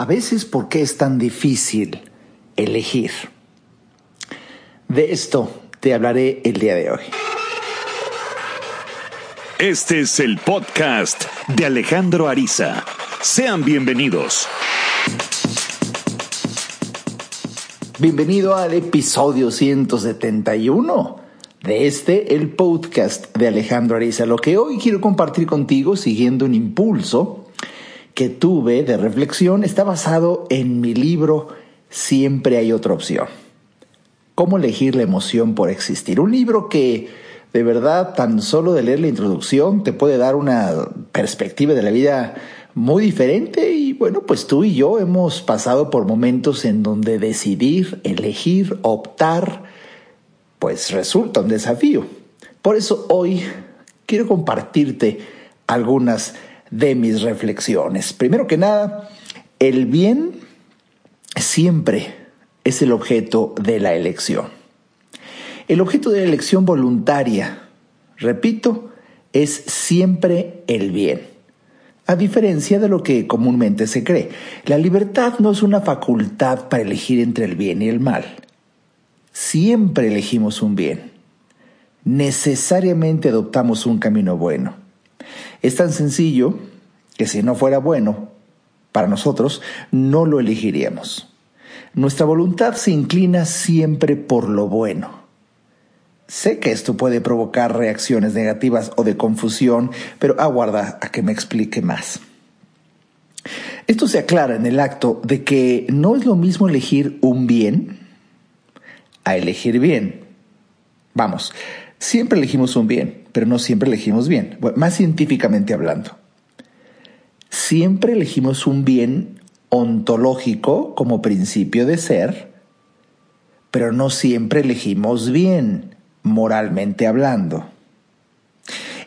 A veces, ¿por qué es tan difícil elegir? De esto te hablaré el día de hoy. Este es el podcast de Alejandro Ariza. Sean bienvenidos. Bienvenido al episodio 171 de este, el podcast de Alejandro Ariza. Lo que hoy quiero compartir contigo, siguiendo un impulso que tuve de reflexión está basado en mi libro Siempre hay otra opción. ¿Cómo elegir la emoción por existir? Un libro que de verdad tan solo de leer la introducción te puede dar una perspectiva de la vida muy diferente y bueno, pues tú y yo hemos pasado por momentos en donde decidir, elegir, optar, pues resulta un desafío. Por eso hoy quiero compartirte algunas de mis reflexiones. Primero que nada, el bien siempre es el objeto de la elección. El objeto de la elección voluntaria, repito, es siempre el bien. A diferencia de lo que comúnmente se cree, la libertad no es una facultad para elegir entre el bien y el mal. Siempre elegimos un bien. Necesariamente adoptamos un camino bueno. Es tan sencillo que si no fuera bueno para nosotros, no lo elegiríamos. Nuestra voluntad se inclina siempre por lo bueno. Sé que esto puede provocar reacciones negativas o de confusión, pero aguarda a que me explique más. Esto se aclara en el acto de que no es lo mismo elegir un bien a elegir bien. Vamos, siempre elegimos un bien, pero no siempre elegimos bien, más científicamente hablando. Siempre elegimos un bien ontológico como principio de ser, pero no siempre elegimos bien, moralmente hablando.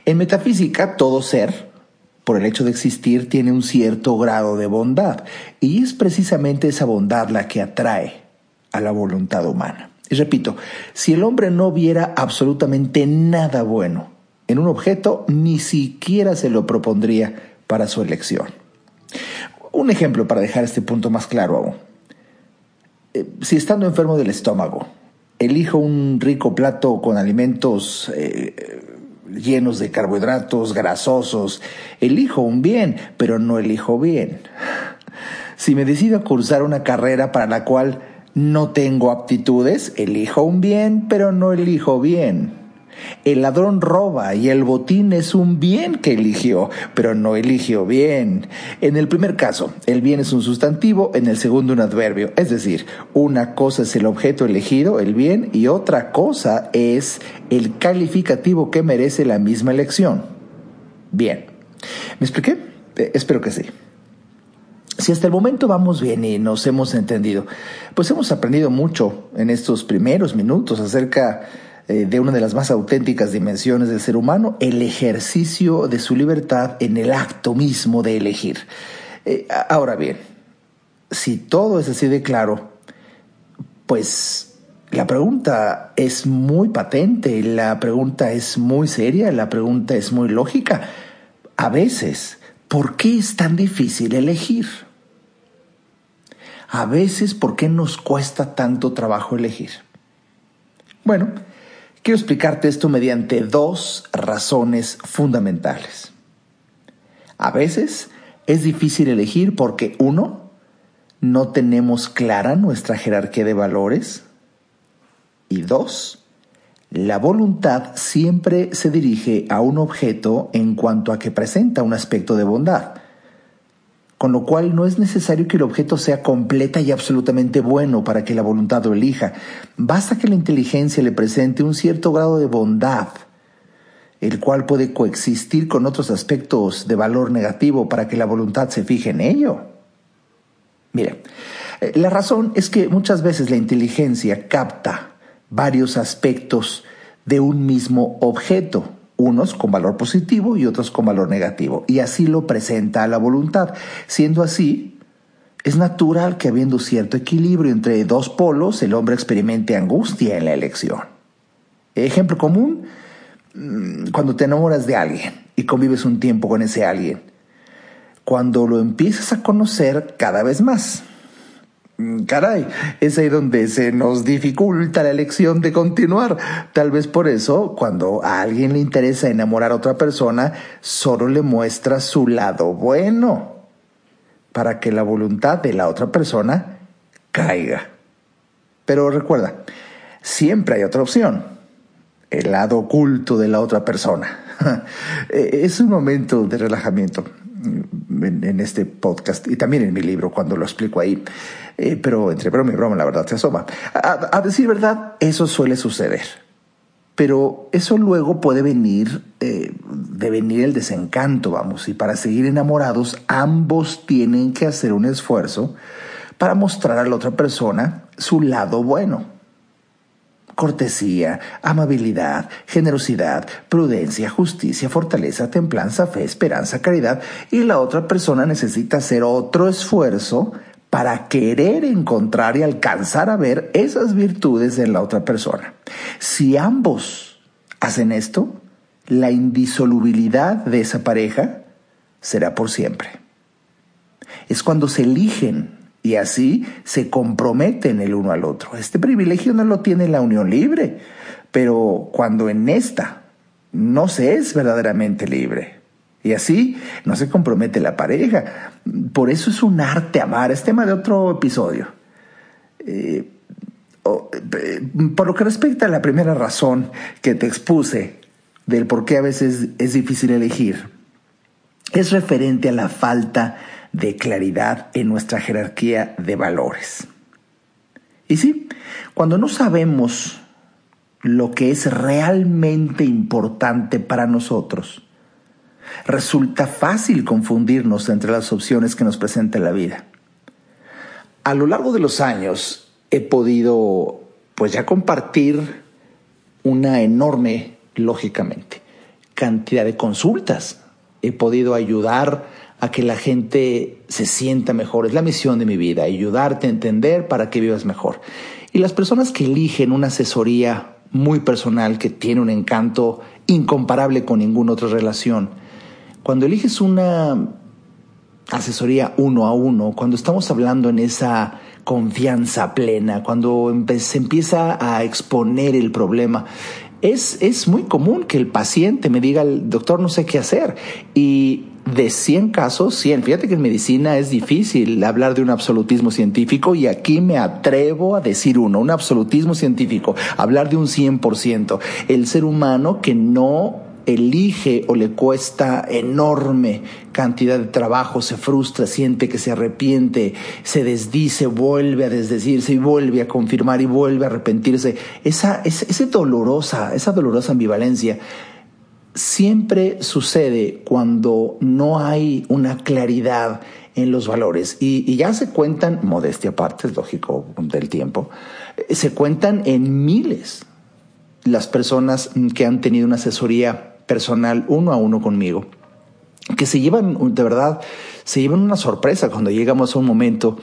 En metafísica, todo ser, por el hecho de existir, tiene un cierto grado de bondad, y es precisamente esa bondad la que atrae a la voluntad humana. Y repito, si el hombre no viera absolutamente nada bueno en un objeto, ni siquiera se lo propondría para su elección. Un ejemplo para dejar este punto más claro aún. Eh, si estando enfermo del estómago, elijo un rico plato con alimentos eh, llenos de carbohidratos, grasosos, elijo un bien, pero no elijo bien. Si me decido a cursar una carrera para la cual no tengo aptitudes, elijo un bien, pero no elijo bien. El ladrón roba y el botín es un bien que eligió, pero no eligió bien. En el primer caso, el bien es un sustantivo, en el segundo un adverbio. Es decir, una cosa es el objeto elegido, el bien, y otra cosa es el calificativo que merece la misma elección. Bien. ¿Me expliqué? Eh, espero que sí. Si hasta el momento vamos bien y nos hemos entendido, pues hemos aprendido mucho en estos primeros minutos acerca eh, de una de las más auténticas dimensiones del ser humano, el ejercicio de su libertad en el acto mismo de elegir. Eh, ahora bien, si todo es así de claro, pues la pregunta es muy patente, la pregunta es muy seria, la pregunta es muy lógica. A veces, ¿por qué es tan difícil elegir? a veces por qué nos cuesta tanto trabajo elegir. Bueno, quiero explicarte esto mediante dos razones fundamentales. A veces es difícil elegir porque uno, no tenemos clara nuestra jerarquía de valores y dos, la voluntad siempre se dirige a un objeto en cuanto a que presenta un aspecto de bondad con lo cual no es necesario que el objeto sea completa y absolutamente bueno para que la voluntad lo elija. Basta que la inteligencia le presente un cierto grado de bondad, el cual puede coexistir con otros aspectos de valor negativo para que la voluntad se fije en ello. Mire, eh, la razón es que muchas veces la inteligencia capta varios aspectos de un mismo objeto unos con valor positivo y otros con valor negativo, y así lo presenta la voluntad. Siendo así, es natural que habiendo cierto equilibrio entre dos polos, el hombre experimente angustia en la elección. Ejemplo común, mm, cuando te enamoras de alguien y convives un tiempo con ese alguien. cuando lo empiezas a conocer cada vez más. Mm, caray, es ahí donde se nos dificulta la elección de continuar. Tal vez por eso, cuando a alguien le interesa enamorar a otra persona, solo le muestra su lado bueno, para que la voluntad de la otra persona caiga. Pero recuerda, siempre hay otra opción, el lado oculto de la otra persona. es un momento de relajamiento en, este podcast y también en mi libro cuando lo explico ahí. Eh, pero entre broma y broma, la verdad se asoma. A, decir verdad, eso suele suceder. Pero eso luego puede venir eh, de venir el desencanto, vamos, y para seguir enamorados ambos tienen que hacer un esfuerzo para mostrar a la otra persona su lado bueno cortesía, amabilidad, generosidad, prudencia, justicia, fortaleza, templanza, fe, esperanza, caridad, y la otra persona necesita hacer otro esfuerzo para querer encontrar y alcanzar a ver esas virtudes en la otra persona. Si ambos hacen esto, la indisolubilidad de esa pareja será por siempre. Es cuando se eligen y así se comprometen el uno al otro. Este privilegio no lo tiene la unión libre, pero cuando en esta no se es verdaderamente libre. Y así no se compromete la pareja. Por eso es un arte amar. Es tema de otro episodio. Eh, eh, por lo que respecta a la primera razón que te expuse del por qué a veces es difícil elegir, es referente a la falta de claridad en nuestra jerarquía de valores. Y sí, cuando no sabemos lo que es realmente importante para nosotros, resulta fácil confundirnos entre las opciones que nos presenta la vida. A lo largo de los años he podido pues ya compartir una enorme, lógicamente, cantidad de consultas. He podido ayudar a que la gente se sienta mejor. Es la misión de mi vida, ayudarte a entender para que vivas mejor. Y las personas que eligen una asesoría muy personal que tiene un encanto incomparable con ninguna otra relación, cuando eliges una asesoría uno a uno, cuando estamos hablando en esa confianza plena, cuando se empieza a exponer el problema, es, es muy común que el paciente me diga, el doctor no sé qué hacer. Y de 100 casos, 100. Fíjate que en medicina es difícil hablar de un absolutismo científico y aquí me atrevo a decir uno, un absolutismo científico, hablar de un 100%. El ser humano que no elige o le cuesta enorme cantidad de trabajo, se frustra, siente que se arrepiente, se desdice, vuelve a desdecirse y vuelve a confirmar y vuelve a arrepentirse. Esa, dolorosa, esa dolorosa ambivalencia siempre sucede cuando no hay una claridad en los valores y, ya se cuentan, modestia aparte, es lógico del tiempo, eh, se cuentan en miles las personas que han tenido una asesoría personal uno a uno conmigo, que se llevan, de verdad, se llevan una sorpresa cuando llegamos a un momento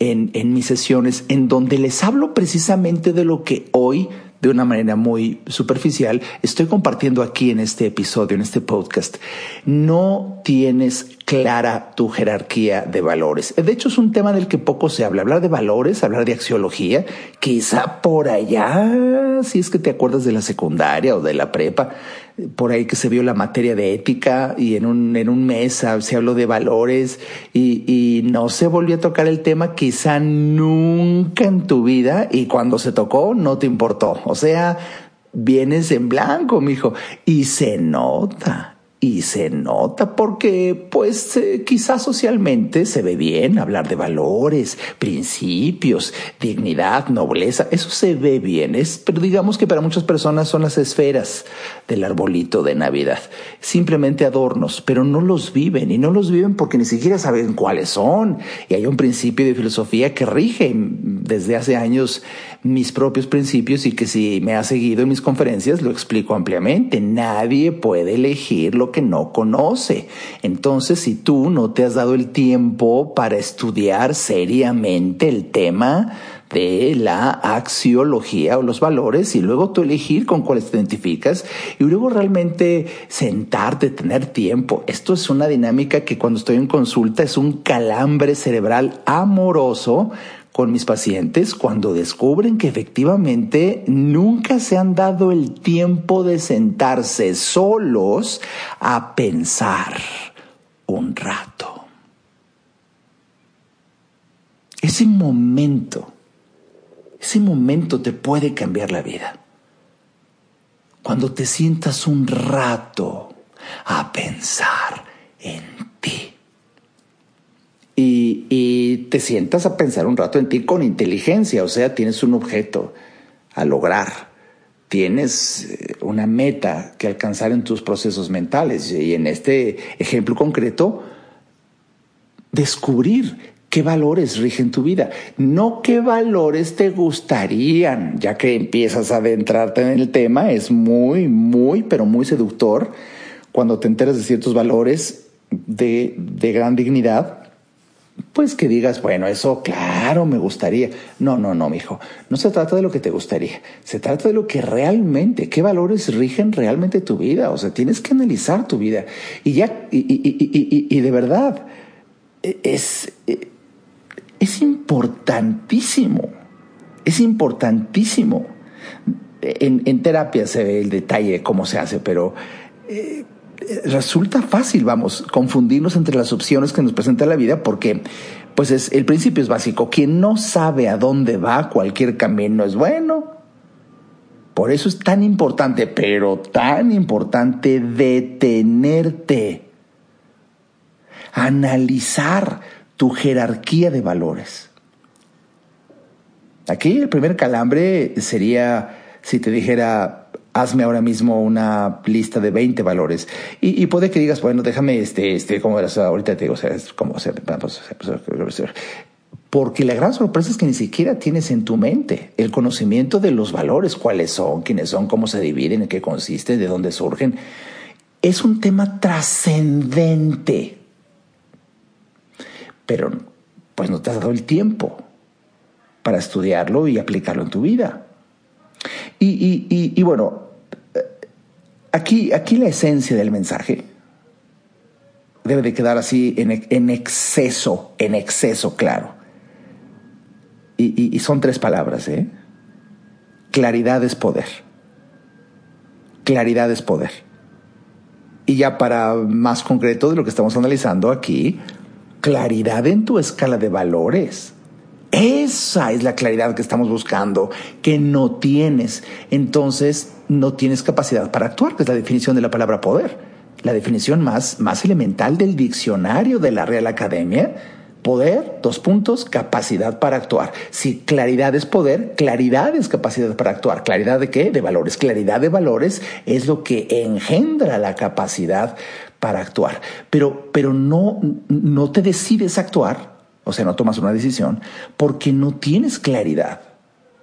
en, en mis sesiones en donde les hablo precisamente de lo que hoy de una manera muy superficial, estoy compartiendo aquí en este episodio, en este podcast. No tienes clara tu jerarquía de valores. De hecho, es un tema del que poco se habla. Hablar de valores, hablar de axiología, quizá por allá, si es que te acuerdas de la secundaria o de la prepa, por ahí que se vio la materia de ética y en un, en un mes se habló de valores y, y no se volvió a tocar el tema quizá nunca en tu vida y cuando se tocó no te importó. O sea, vienes en blanco, mijo, y se nota y se nota porque, pues, eh, quizás socialmente se ve bien hablar de valores, principios, dignidad, nobleza. Eso se ve bien, es, pero digamos que para muchas personas son las esferas del arbolito de Navidad. Simplemente adornos, pero no los viven y no los viven porque ni siquiera saben cuáles son. Y hay un principio de filosofía que rige desde hace años mis propios principios y que si me ha seguido en mis conferencias lo explico ampliamente. Nadie puede elegir lo que no conoce. Entonces, si tú no te has dado el tiempo para estudiar seriamente el tema de la axiología o los valores y luego tú elegir con cuáles te identificas y luego realmente sentarte, tener tiempo. Esto es una dinámica que cuando estoy en consulta es un calambre cerebral amoroso con mis pacientes cuando descubren que efectivamente nunca se han dado el tiempo de sentarse solos a pensar un rato. Ese momento, ese momento te puede cambiar la vida. Cuando te sientas un rato a pensar en. Y, te sientas a pensar un rato en ti con inteligencia, o sea, tienes un objeto a lograr, tienes eh, una meta que alcanzar en tus procesos mentales. Y en este ejemplo concreto, descubrir qué valores rigen tu vida, no qué valores te gustarían, ya que empiezas a adentrarte en el tema, es muy, muy, pero muy seductor cuando te enteras de ciertos valores de, de gran dignidad, pues que digas, bueno, eso claro, me gustaría. No, no, no, mijo. No se trata de lo que te gustaría. Se trata de lo que realmente, qué valores rigen realmente tu vida. O sea, tienes que analizar tu vida. Y ya, y, de verdad, es, es importantísimo, es importantísimo. En, en, terapia se ve el detalle de cómo se hace, pero eh, resulta fácil, vamos, confundirnos entre las opciones que nos presenta la vida porque, pues es, el principio es básico. Quien no sabe a dónde va, cualquier camino es bueno. Por eso es tan importante, pero tan importante detenerte, analizar tu jerarquía de valores. Aquí el primer calambre sería si te dijera, hazme ahora mismo una lista de 20 valores. Y, puede que digas, bueno, déjame, este, este, como ahorita te digo, o sea, como, porque la gran sorpresa es que ni siquiera tienes en tu mente el conocimiento de los valores, cuáles son, quiénes son, cómo se dividen, en qué consisten, de dónde surgen. Es un tema trascendente pero pues no te has dado el tiempo para estudiarlo y aplicarlo en tu vida. Y, bueno, aquí, aquí la esencia del mensaje debe de quedar así en, en exceso, en exceso claro. Y, son tres palabras, ¿eh? Claridad es poder. Claridad es poder. Y ya para más concreto de lo que estamos analizando aquí, claridad en tu escala de valores. Esa es la claridad que estamos buscando, que no tienes. Entonces, no tienes capacidad para actuar, que es la definición de la palabra poder. La definición más, más elemental del diccionario de la Real Academia. Poder, dos puntos, capacidad para actuar. Si claridad es poder, claridad es capacidad para actuar. ¿Claridad de qué? De valores. Claridad de valores es lo que engendra la capacidad para actuar. Pero, pero no, no te decides actuar, o sea, no tomas una decisión, porque no tienes claridad.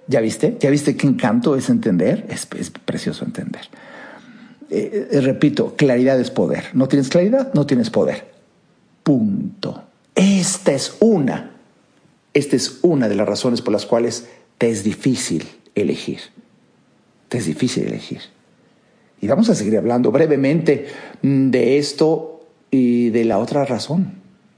¿Ya viste? ¿Ya viste qué encanto es entender? Es, precioso entender. Eh, eh, repito, claridad es poder. ¿No tienes claridad? No tienes poder. Punto. Esta es una. Esta es una de las razones por las cuales te es difícil elegir. Te es difícil elegir. Y vamos a seguir hablando brevemente mm, de esto y de la otra razón,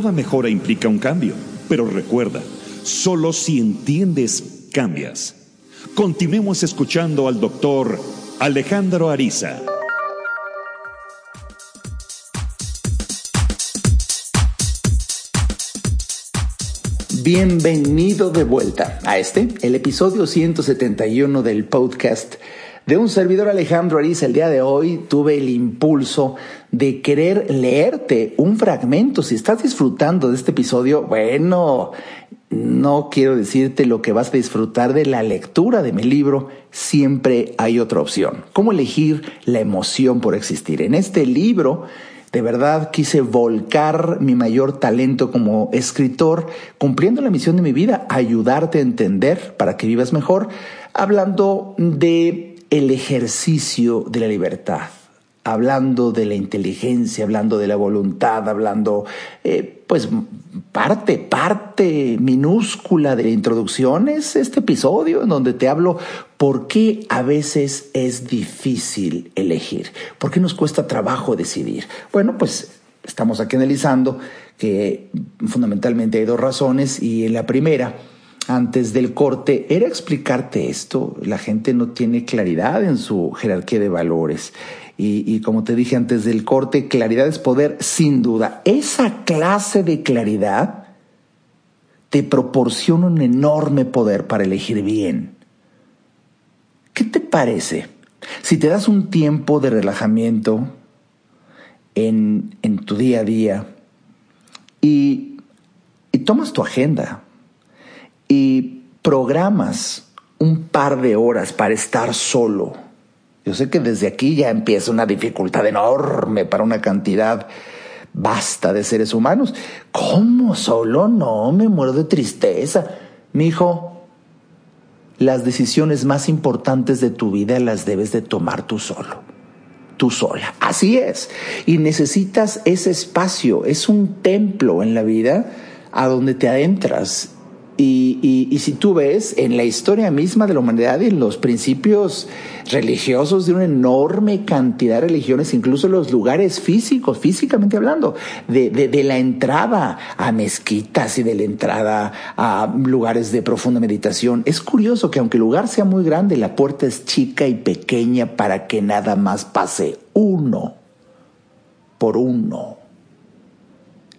Toda mejora implica un cambio, pero recuerda, solo si entiendes, cambias. continuemos escuchando al doctor Alejandro Ariza. Bienvenido de vuelta a este, el episodio 171 del podcast de un servidor Alejandro Ariza. El día de hoy tuve el impulso de querer leerte un fragmento. Si estás disfrutando de este episodio, bueno, no quiero decirte lo que vas a disfrutar de la lectura de mi libro, siempre hay otra opción. ¿Cómo elegir la emoción por existir? En este libro, de verdad quise volcar mi mayor talento como escritor, cumpliendo la misión de mi vida, ayudarte a entender para que vivas mejor, hablando de el ejercicio de la libertad hablando de la inteligencia, hablando de la voluntad, hablando, eh, pues, parte, parte minúscula de la introducción es este episodio en donde te hablo por qué a veces es difícil elegir, por qué nos cuesta trabajo decidir. Bueno, pues estamos aquí analizando que fundamentalmente hay dos razones y en la primera, antes del corte era explicarte esto. La gente no tiene claridad en su jerarquía de valores. Y, como te dije antes del corte, claridad es poder, sin duda. Esa clase de claridad te proporciona un enorme poder para elegir bien. ¿Qué te parece? Si te das un tiempo de relajamiento en, en tu día a día y, y tomas tu agenda y programas un par de horas para estar solo yo sé que desde aquí ya empieza una dificultad enorme para una cantidad vasta de seres humanos. ¿Cómo solo? No, me muero de tristeza. Mi hijo, las decisiones más importantes de tu vida las debes de tomar tú solo. Tú sola. Así es. Y necesitas ese espacio. Es un templo en la vida a donde te adentras y, y, si tú ves en la historia misma de la humanidad y los principios religiosos de una enorme cantidad de religiones, incluso los lugares físicos, físicamente hablando, de, la entrada a mezquitas y de la entrada a lugares de profunda meditación, es curioso que aunque el lugar sea muy grande, la puerta es chica y pequeña para que nada más pase uno por uno.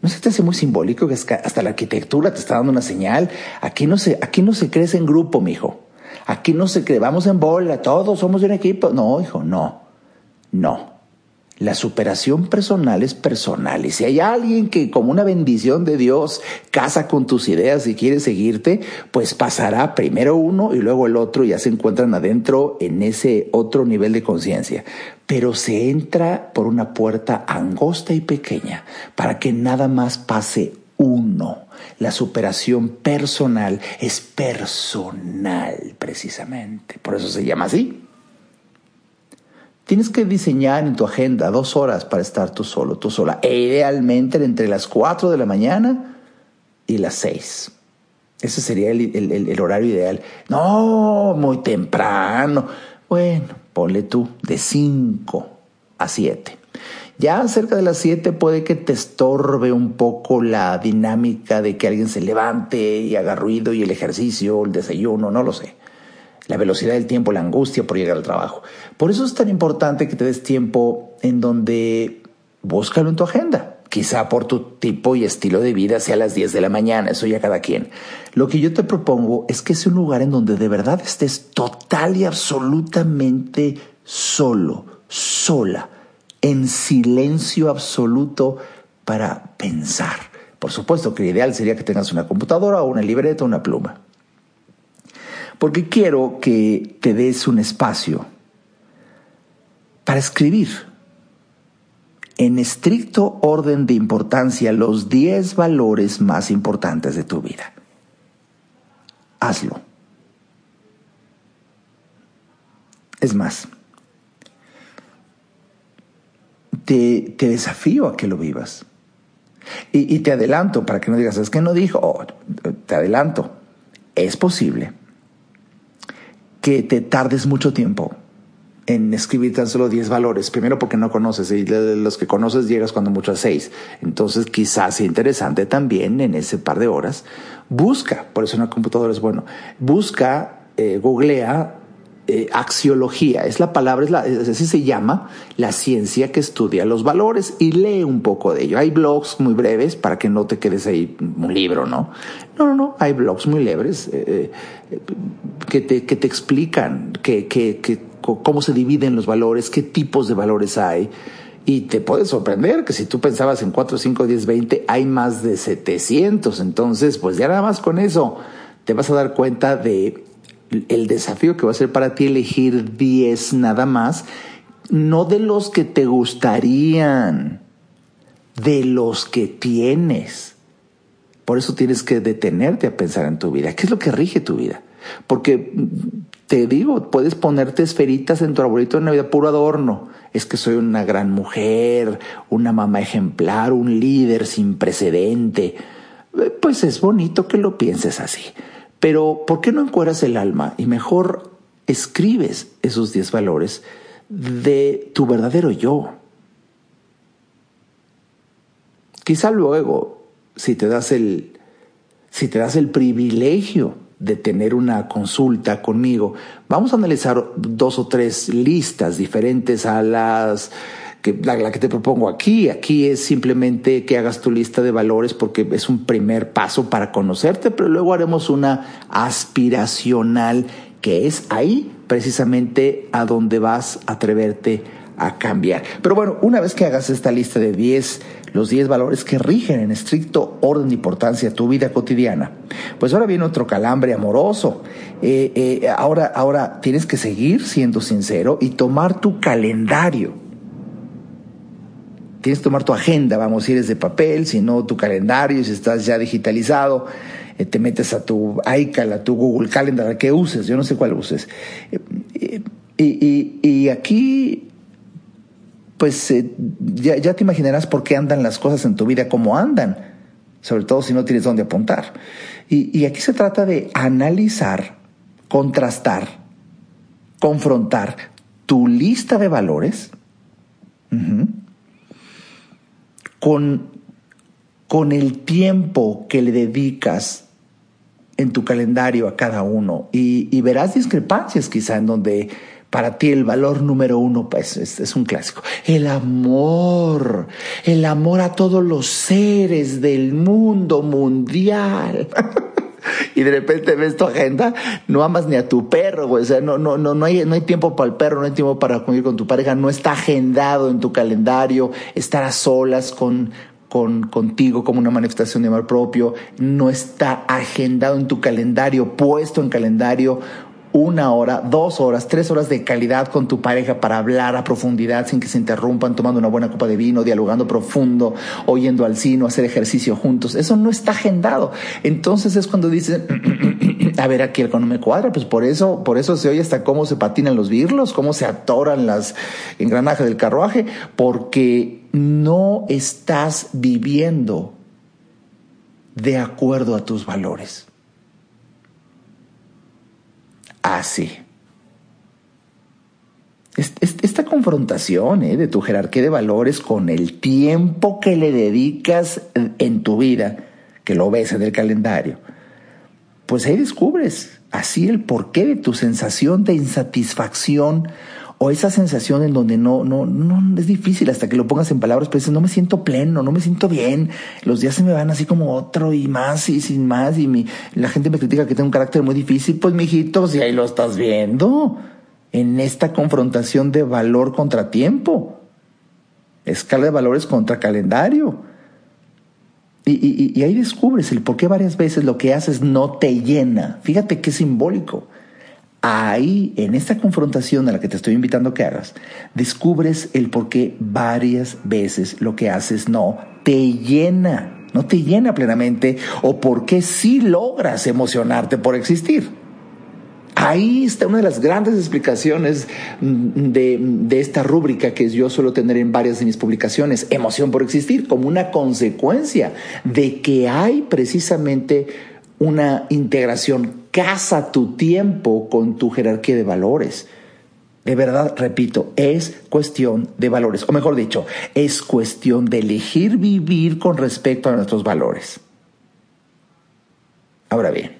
¿No se te hace muy simbólico que hasta la arquitectura te está dando una señal? Aquí no se, aquí no se crece en grupo, mijo. Aquí no se cree, vamos en bola, todos somos de un equipo. No, hijo, no. No. La superación personal es personal. Y si hay alguien que, como una bendición de Dios, casa con tus ideas y quiere seguirte, pues pasará primero uno y luego el otro y ya se encuentran adentro en ese otro nivel de conciencia. Pero se entra por una puerta angosta y pequeña para que nada más pase uno. La superación personal es personal, precisamente. Por eso se llama así. Tienes que diseñar en tu agenda dos horas para estar tú solo, tú sola. E idealmente entre las 4 de la mañana y las 6. Ese sería el, horario ideal. No, muy temprano. Bueno, ponle tú de 5 a 7. Ya cerca de las 7 puede que te estorbe un poco la dinámica de que alguien se levante y haga ruido y el ejercicio, el desayuno, no lo sé la velocidad del tiempo, la angustia por llegar al trabajo. Por eso es tan importante que te des tiempo en donde búscalo en tu agenda. Quizá por tu tipo y estilo de vida sea a las 10 de la mañana, eso ya cada quien. Lo que yo te propongo es que sea un lugar en donde de verdad estés total y absolutamente solo, sola, en silencio absoluto para pensar. Por supuesto que lo ideal sería que tengas una computadora o una libreta o una pluma porque quiero que te des un espacio para escribir en estricto orden de importancia los 10 valores más importantes de tu vida. Hazlo. Es más, te, desafío a que lo vivas. Y, te adelanto, para que no digas, es que no dijo, te adelanto, es posible que te tardes mucho tiempo en escribir tan solo 10 valores. Primero porque no conoces y los que conoces llegas cuando mucho a 6. Entonces quizás sea interesante también en ese par de horas. Busca, por eso una computadora es bueno, busca eh, googlea eh, axiología, es la palabra, es la, así se llama la ciencia que estudia los valores y lee un poco de ello. Hay blogs muy breves para que no te quedes ahí un libro, ¿no? No, no, no, hay blogs muy leves eh, eh, que, te, que te explican que, que, que, cómo se dividen los valores, qué tipos de valores hay. Y te puede sorprender que si tú pensabas en 4, 5, 10, 20, hay más de 700. Entonces, pues ya nada más con eso te vas a dar cuenta de el desafío que va a ser para ti elegir 10 nada más, no de los que te gustarían, de los que tienes. Por eso tienes que detenerte a pensar en tu vida. ¿Qué es lo que rige tu vida? Porque te digo, puedes ponerte esferitas en tu arbolito de Navidad, puro adorno. Es que soy una gran mujer, una mamá ejemplar, un líder sin precedente. Eh, pues es bonito que lo pienses así. Pero ¿por qué no encueras el alma y mejor escribes esos 10 valores de tu verdadero yo? Quizá luego, si te das el, si te das el privilegio de tener una consulta conmigo, vamos a analizar dos o tres listas diferentes a las que la, que te propongo aquí. Aquí es simplemente que hagas tu lista de valores porque es un primer paso para conocerte, pero luego haremos una aspiracional que es ahí precisamente a donde vas a atreverte a cambiar. Pero bueno, una vez que hagas esta lista de 10, los 10 valores que rigen en estricto orden de importancia tu vida cotidiana, pues ahora viene otro calambre amoroso. Eh, eh, ahora, ahora tienes que seguir siendo sincero y tomar tu calendario tienes que tomar tu agenda, vamos, si eres de papel, si no tu calendario, si estás ya digitalizado, eh, te metes a tu iCal, a tu Google Calendar, a que uses, yo no sé cuál uses. Eh, y, aquí, pues eh, ya, ya, te imaginarás por qué andan las cosas en tu vida como andan, sobre todo si no tienes dónde apuntar. Y, aquí se trata de analizar, contrastar, confrontar tu lista de valores con, con el tiempo que le dedicas en tu calendario a cada uno y, verás discrepancias quizá en donde para ti el valor número uno pues, es, es, un clásico. El amor, el amor a todos los seres del mundo mundial. y de repente ves tu agenda, no amas ni a tu perro, güey. O sea, no, no, no, no, hay, no hay tiempo para el perro, no hay tiempo para convivir con tu pareja, no está agendado en tu calendario, estar a solas con, con, contigo como una manifestación de amor propio, no está agendado en tu calendario, puesto en calendario una hora, dos horas, tres horas de calidad con tu pareja para hablar a profundidad sin que se interrumpan, tomando una buena copa de vino, dialogando profundo, oyendo al cine, hacer ejercicio juntos. Eso no está agendado. Entonces es cuando dicen, a ver, aquí el no me cuadra, pues por eso, por eso se oye hasta cómo se patinan los birlos, cómo se atoran las engranajes del carruaje, porque no estás viviendo de acuerdo a tus valores así. Esta confrontación eh, de tu jerarquía de valores con el tiempo que le dedicas en tu vida, que lo ves en el calendario, pues ahí descubres así el porqué de tu sensación de insatisfacción o esa sensación en donde no, no, no, es difícil hasta que lo pongas en palabras, pero dices, no me siento pleno, no me siento bien, los días se me van así como otro y más y sin más y la gente me critica que tengo un carácter muy difícil, pues mijitos, y ahí lo estás viendo, en esta confrontación de valor contra tiempo, escala de valores contra calendario. Y ahí descubres el por qué varias veces lo que haces no te llena. Fíjate qué simbólico ahí, en esta confrontación a la que te estoy invitando a que hagas, descubres el por qué varias veces lo que haces no te llena, no te llena plenamente, o por qué sí logras emocionarte por existir. Ahí está una de las grandes explicaciones de, de, esta rúbrica que yo suelo tener en varias de mis publicaciones, emoción por existir, como una consecuencia de que hay precisamente una integración casa tu tiempo con tu jerarquía de valores. De verdad, repito, es cuestión de valores, o mejor dicho, es cuestión de elegir vivir con respecto a nuestros valores. Ahora bien,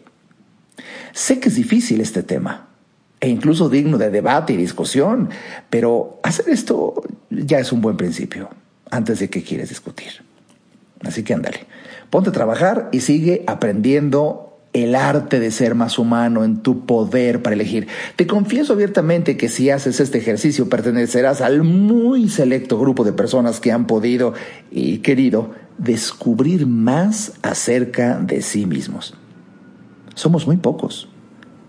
Sé que es difícil este tema e incluso digno de debate y discusión, pero hacer esto ya es un buen principio antes de que quieres discutir. Así que ándale, ponte a trabajar y sigue aprendiendo el arte de ser más humano en tu poder para elegir. Te confieso abiertamente que si haces este ejercicio pertenecerás al muy selecto grupo de personas que han podido y querido descubrir más acerca de sí mismos. Somos muy pocos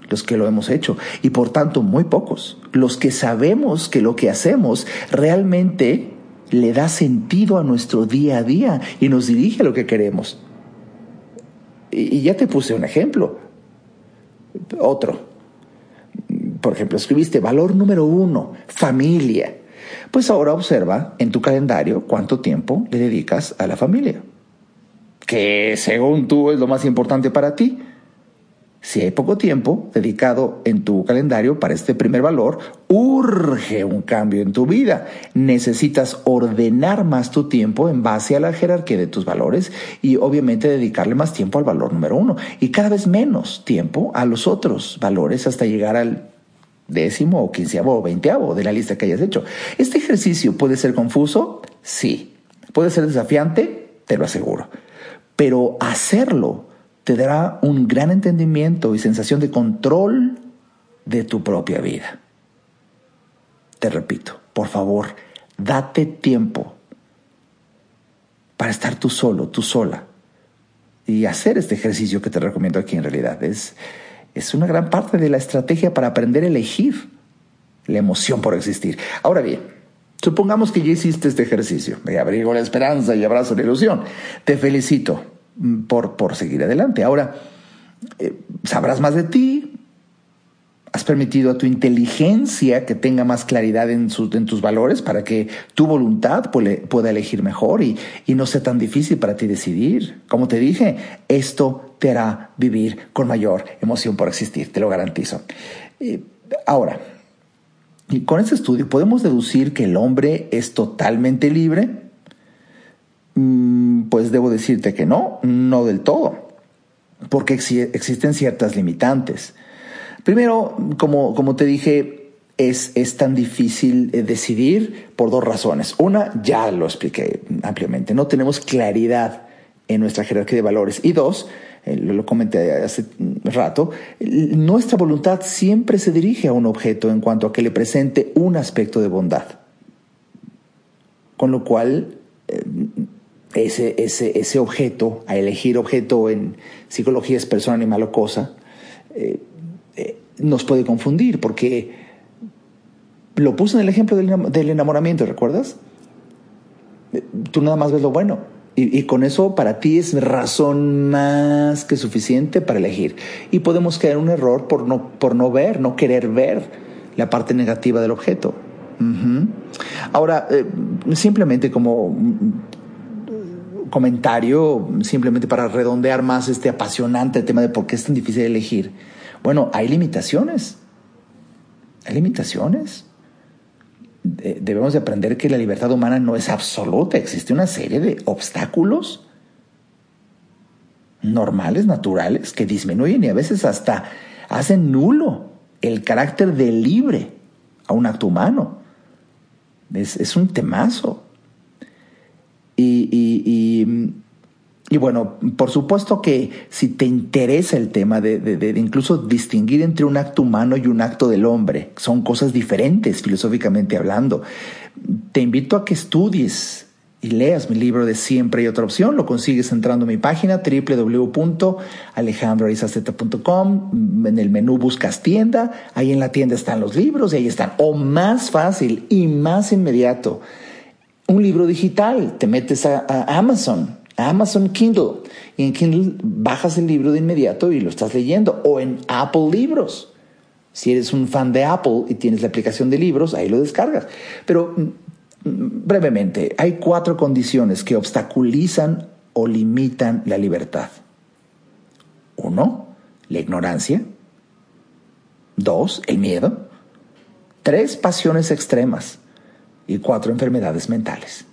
los que lo hemos hecho y por tanto muy pocos los que sabemos que lo que hacemos realmente le da sentido a nuestro día a día y nos dirige a lo que queremos. Y ya te puse un ejemplo. Otro. Por ejemplo, escribiste valor número uno, familia. Pues ahora observa en tu calendario cuánto tiempo le dedicas a la familia. Que según tú es lo más importante para ti. Si hay poco tiempo dedicado en tu calendario para este primer valor, urge un cambio en tu vida. Necesitas ordenar más tu tiempo en base a la jerarquía de tus valores y obviamente dedicarle más tiempo al valor número uno y cada vez menos tiempo a los otros valores hasta llegar al décimo o quinceavo o veinteavo de la lista que hayas hecho. ¿Este ejercicio puede ser confuso? Sí. ¿Puede ser desafiante? Te lo aseguro. Pero hacerlo te dará un gran entendimiento y sensación de control de tu propia vida. Te repito, por favor, date tiempo para estar tú solo, tú sola, y hacer este ejercicio que te recomiendo aquí en realidad. Es, es una gran parte de la estrategia para aprender a elegir la emoción por existir. Ahora bien, supongamos que ya hiciste este ejercicio. Me abrigo la esperanza y abrazo la ilusión. Te felicito por, por seguir adelante. Ahora, eh, sabrás más de ti, has permitido a tu inteligencia que tenga más claridad en, en tus valores para que tu voluntad pueda elegir mejor y, y, no sea tan difícil para ti decidir. Como te dije, esto te hará vivir con mayor emoción por existir, te lo garantizo. ahora, con este estudio podemos deducir que el hombre es totalmente libre. Mm, pues debo decirte que no, no del todo, porque existen ciertas limitantes. Primero, como, te dije, es, tan difícil eh, decidir por dos razones. Una, ya lo expliqué ampliamente, no tenemos claridad en nuestra jerarquía de valores. Y dos, eh, lo comenté hace rato, nuestra voluntad siempre se dirige a un objeto en cuanto a que le presente un aspecto de bondad. Con lo cual, eh, ese, ese, ese objeto, a elegir objeto en psicología es persona, animal o cosa, eh, eh, nos puede confundir porque lo puse en el ejemplo del, enamoramiento, ¿recuerdas? Eh, tú nada más ves lo bueno y, y, con eso para ti es razón más que suficiente para elegir. Y podemos caer en un error por no, por no ver, no querer ver la parte negativa del objeto. Ahora, simplemente como comentario simplemente para redondear más este apasionante tema de por qué es tan difícil elegir. Bueno, hay limitaciones. Hay limitaciones. Debemos de aprender que la libertad humana no es absoluta. Existe una serie de obstáculos normales, naturales, que disminuyen y a veces hasta hacen nulo el carácter de libre a un acto humano. Es, es un temazo. Y, bueno, por supuesto que si te interesa el tema de, incluso distinguir entre un acto humano y un acto del hombre, son cosas diferentes filosóficamente hablando, te invito a que estudies y leas mi libro de Siempre hay otra opción. Lo consigues entrando a mi página www.alejandroarizazeta.com. En el menú buscas tienda. Ahí en la tienda están los libros y ahí están. O más fácil y más inmediato un libro digital, te metes a, Amazon, a Amazon Kindle, y en Kindle bajas el libro de inmediato y lo estás leyendo, o en Apple Libros. Si eres un fan de Apple y tienes la aplicación de libros, ahí lo descargas. Pero mm, mm, brevemente, hay cuatro condiciones que obstaculizan o limitan la libertad. Uno, la ignorancia. Dos, el miedo. Tres, pasiones extremas y cuatro enfermedades mentales.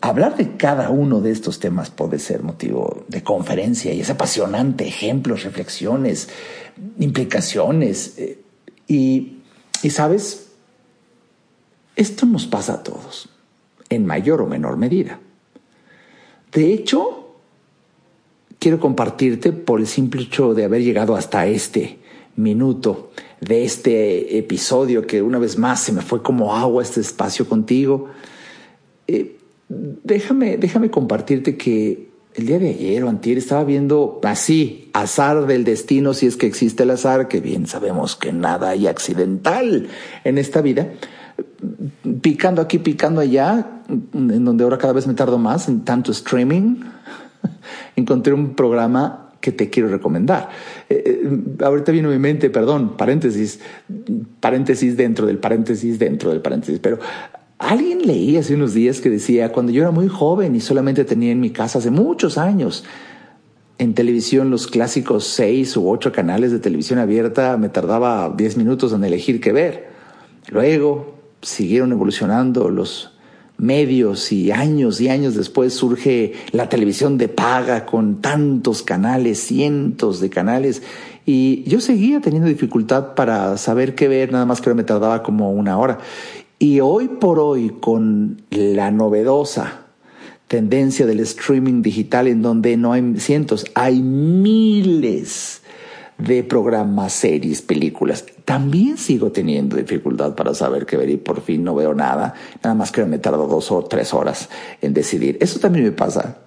hablar de cada uno de estos temas puede ser motivo de conferencia y es apasionante, ejemplos, reflexiones, implicaciones. Eh, y, y sabes, esto nos pasa a todos, en mayor o menor medida. De hecho, quiero compartirte por el simple hecho de haber llegado hasta este minuto de este episodio que una vez más se me fue como agua este espacio contigo. Eh, déjame, déjame compartirte que el día de ayer o antier estaba viendo así, azar del destino, si es que existe el azar, que bien sabemos que nada hay accidental en esta vida, picando aquí, picando allá, en donde ahora cada vez me tardo más en tanto streaming, encontré un programa que te quiero recomendar. Eh, eh, ahorita viene a mi mente, perdón, paréntesis, paréntesis dentro del paréntesis dentro del paréntesis, pero alguien leí hace unos días que decía, cuando yo era muy joven y solamente tenía en mi casa hace muchos años, en televisión los clásicos seis u ocho canales de televisión abierta me tardaba diez minutos en elegir qué ver. Luego siguieron evolucionando los medios y años y años después surge la televisión de paga con tantos canales, cientos de canales. Y yo seguía teniendo dificultad para saber qué ver, nada más que me tardaba como una hora. Y hoy por hoy, con la novedosa tendencia del streaming digital en donde no hay cientos, hay miles de programas, series, películas. También sigo teniendo dificultad para saber qué ver y por fin no veo nada. Nada más que me tardo dos o tres horas en decidir. Eso también me pasa.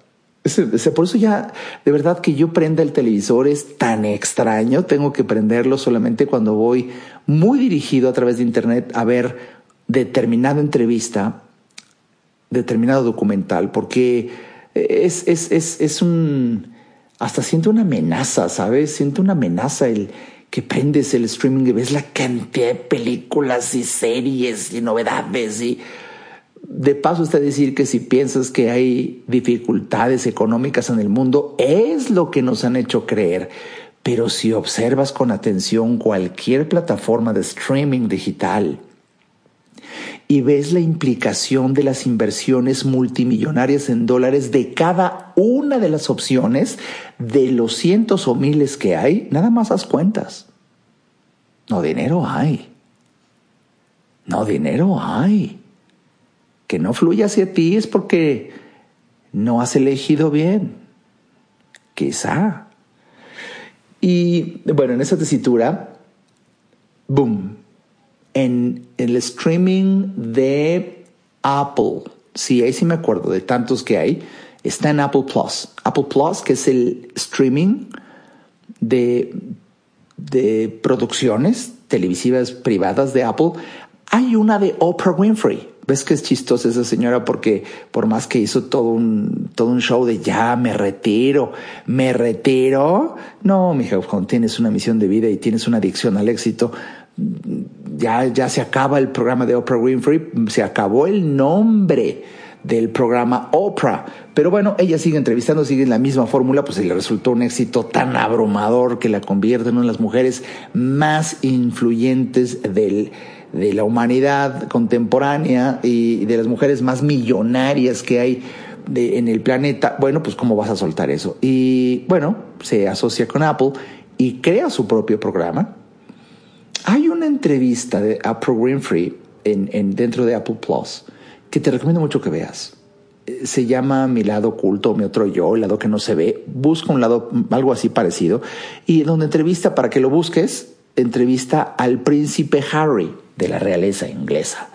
Por eso ya, de verdad que yo prenda el televisor es tan extraño. Tengo que prenderlo solamente cuando voy muy dirigido a través de internet a ver determinada entrevista, determinado documental, porque es, es, es, es un hasta siento una amenaza, ¿sabes? Siento una amenaza el que prendes el streaming y ves la cantidad de películas y series y novedades y de paso está decir que si piensas que hay dificultades económicas en el mundo, es lo que nos han hecho creer. Pero si observas con atención cualquier plataforma de streaming digital, y ves la implicación de las inversiones multimillonarias en dólares de cada una de las opciones, de los cientos o miles que hay, nada más haz cuentas. No dinero hay. No dinero hay. Que no fluye hacia ti es porque no has elegido bien. Quizá. Y bueno, en esa tesitura, boom, en el streaming de Apple. Sí, ahí sí me acuerdo de tantos que hay. Está en Apple Plus. Apple Plus, que es el streaming de, de producciones televisivas privadas de Apple. Hay una de Oprah Winfrey. ¿Ves que es chistosa esa señora? Porque por más que hizo todo un, todo un show de ya me retiro, me retiro. No, mija, cuando tienes una misión de vida y tienes una adicción al éxito, ya, ya se acaba el programa de Oprah Winfrey, se acabó el nombre del programa Oprah. Pero bueno, ella sigue entrevistando, sigue en la misma fórmula, pues le resultó un éxito tan abrumador que la convierte en una de las mujeres más influyentes de la humanidad contemporánea y de las mujeres más millonarias que hay en el planeta. Bueno, pues ¿cómo vas a soltar eso? Y bueno, se asocia con Apple y crea su propio programa hay una entrevista de Apple Winfrey en, dentro de Apple Plus que te recomiendo mucho que veas. Eh, se llama Mi lado oculto, mi otro yo, el lado que no se ve. Busca un lado, algo así parecido. Y donde entrevista, para que lo busques, entrevista al príncipe Harry de la realeza inglesa.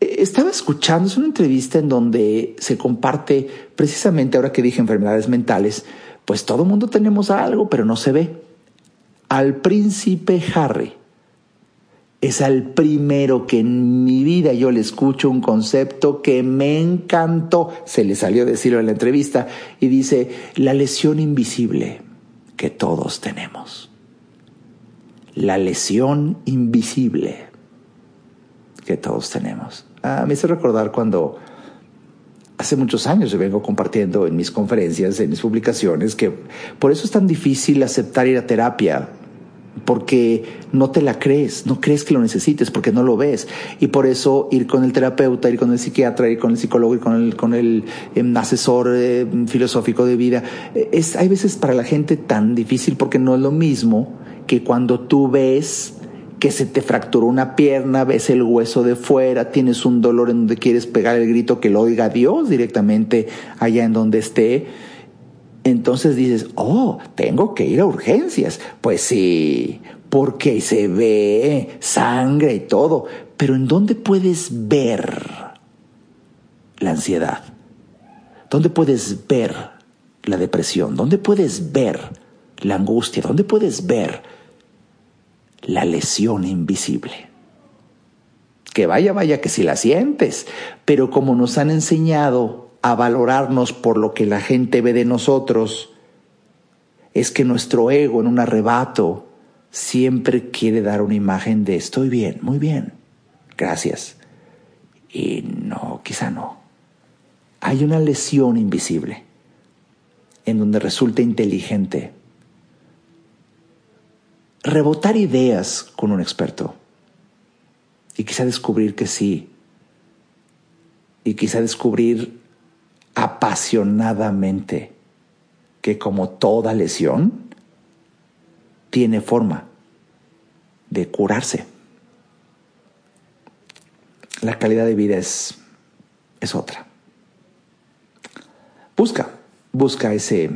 Eh, estaba escuchando, es una entrevista en donde se comparte, precisamente ahora que dije enfermedades mentales, pues todo mundo tenemos algo, pero no se ve al príncipe Harry. Es al primero que en mi vida yo le escucho un concepto que me encantó. Se le salió decirlo en la entrevista y dice, la lesión invisible que todos tenemos. La lesión invisible que todos tenemos. Ah, me hizo recordar cuando hace muchos años yo vengo compartiendo en mis conferencias, en mis publicaciones, que por eso es tan difícil aceptar ir a terapia porque no te la crees, no crees que lo necesites porque no lo ves. Y por eso ir con el terapeuta, ir con el psiquiatra, ir con el psicólogo, ir con el, con el em, asesor eh, filosófico de vida, es, hay veces para la gente tan difícil porque no es lo mismo que cuando tú ves que se te fracturó una pierna, ves el hueso de fuera, tienes un dolor en donde quieres pegar el grito que lo oiga Dios directamente allá en donde esté entonces dices, oh, tengo que ir a urgencias. Pues sí, porque se ve sangre y todo. Pero ¿en dónde puedes ver la ansiedad? ¿Dónde puedes ver la depresión? ¿Dónde puedes ver la angustia? ¿Dónde puedes ver la lesión invisible? Que vaya, vaya, que si la sientes. Pero como nos han enseñado a valorarnos por lo que la gente ve de nosotros, es que nuestro ego en un arrebato siempre quiere dar una imagen de estoy bien, muy bien, gracias. Y no, quizá no. Hay una lesión invisible en donde resulta inteligente rebotar ideas con un experto y quizá descubrir que sí, y quizá descubrir apasionadamente que como toda lesión, tiene forma de curarse. La calidad de vida es, es otra. Busca, busca ese,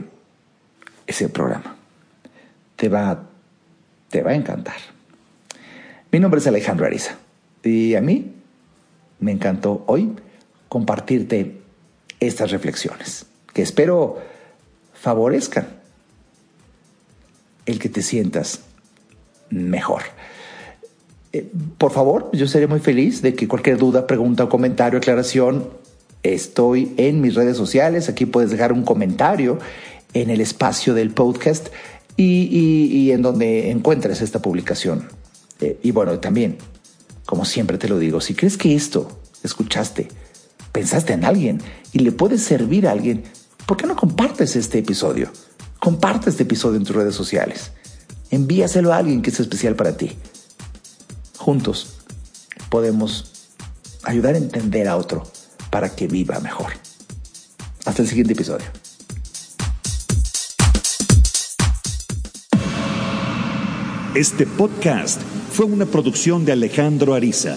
ese programa. Te va, te va a encantar. Mi nombre es Alejandro Ariza y a mí me encantó hoy compartirte estas reflexiones, que espero favorezcan el que te sientas mejor. Eh, por favor, yo seré muy feliz de que cualquier duda, pregunta, comentario, aclaración, estoy en mis redes sociales. Aquí puedes dejar un comentario en el espacio del podcast y, en donde encuentres esta publicación. Eh, y bueno, también, como siempre te lo digo, si crees que esto escuchaste, pensaste en alguien y le puede servir a alguien, ¿por qué no compartes este episodio? Comparte este episodio en tus redes sociales. Envíaselo a alguien que es especial para ti. Juntos podemos ayudar a entender a otro para que viva mejor. Hasta el siguiente episodio. Este podcast fue una producción de Alejandro Ariza.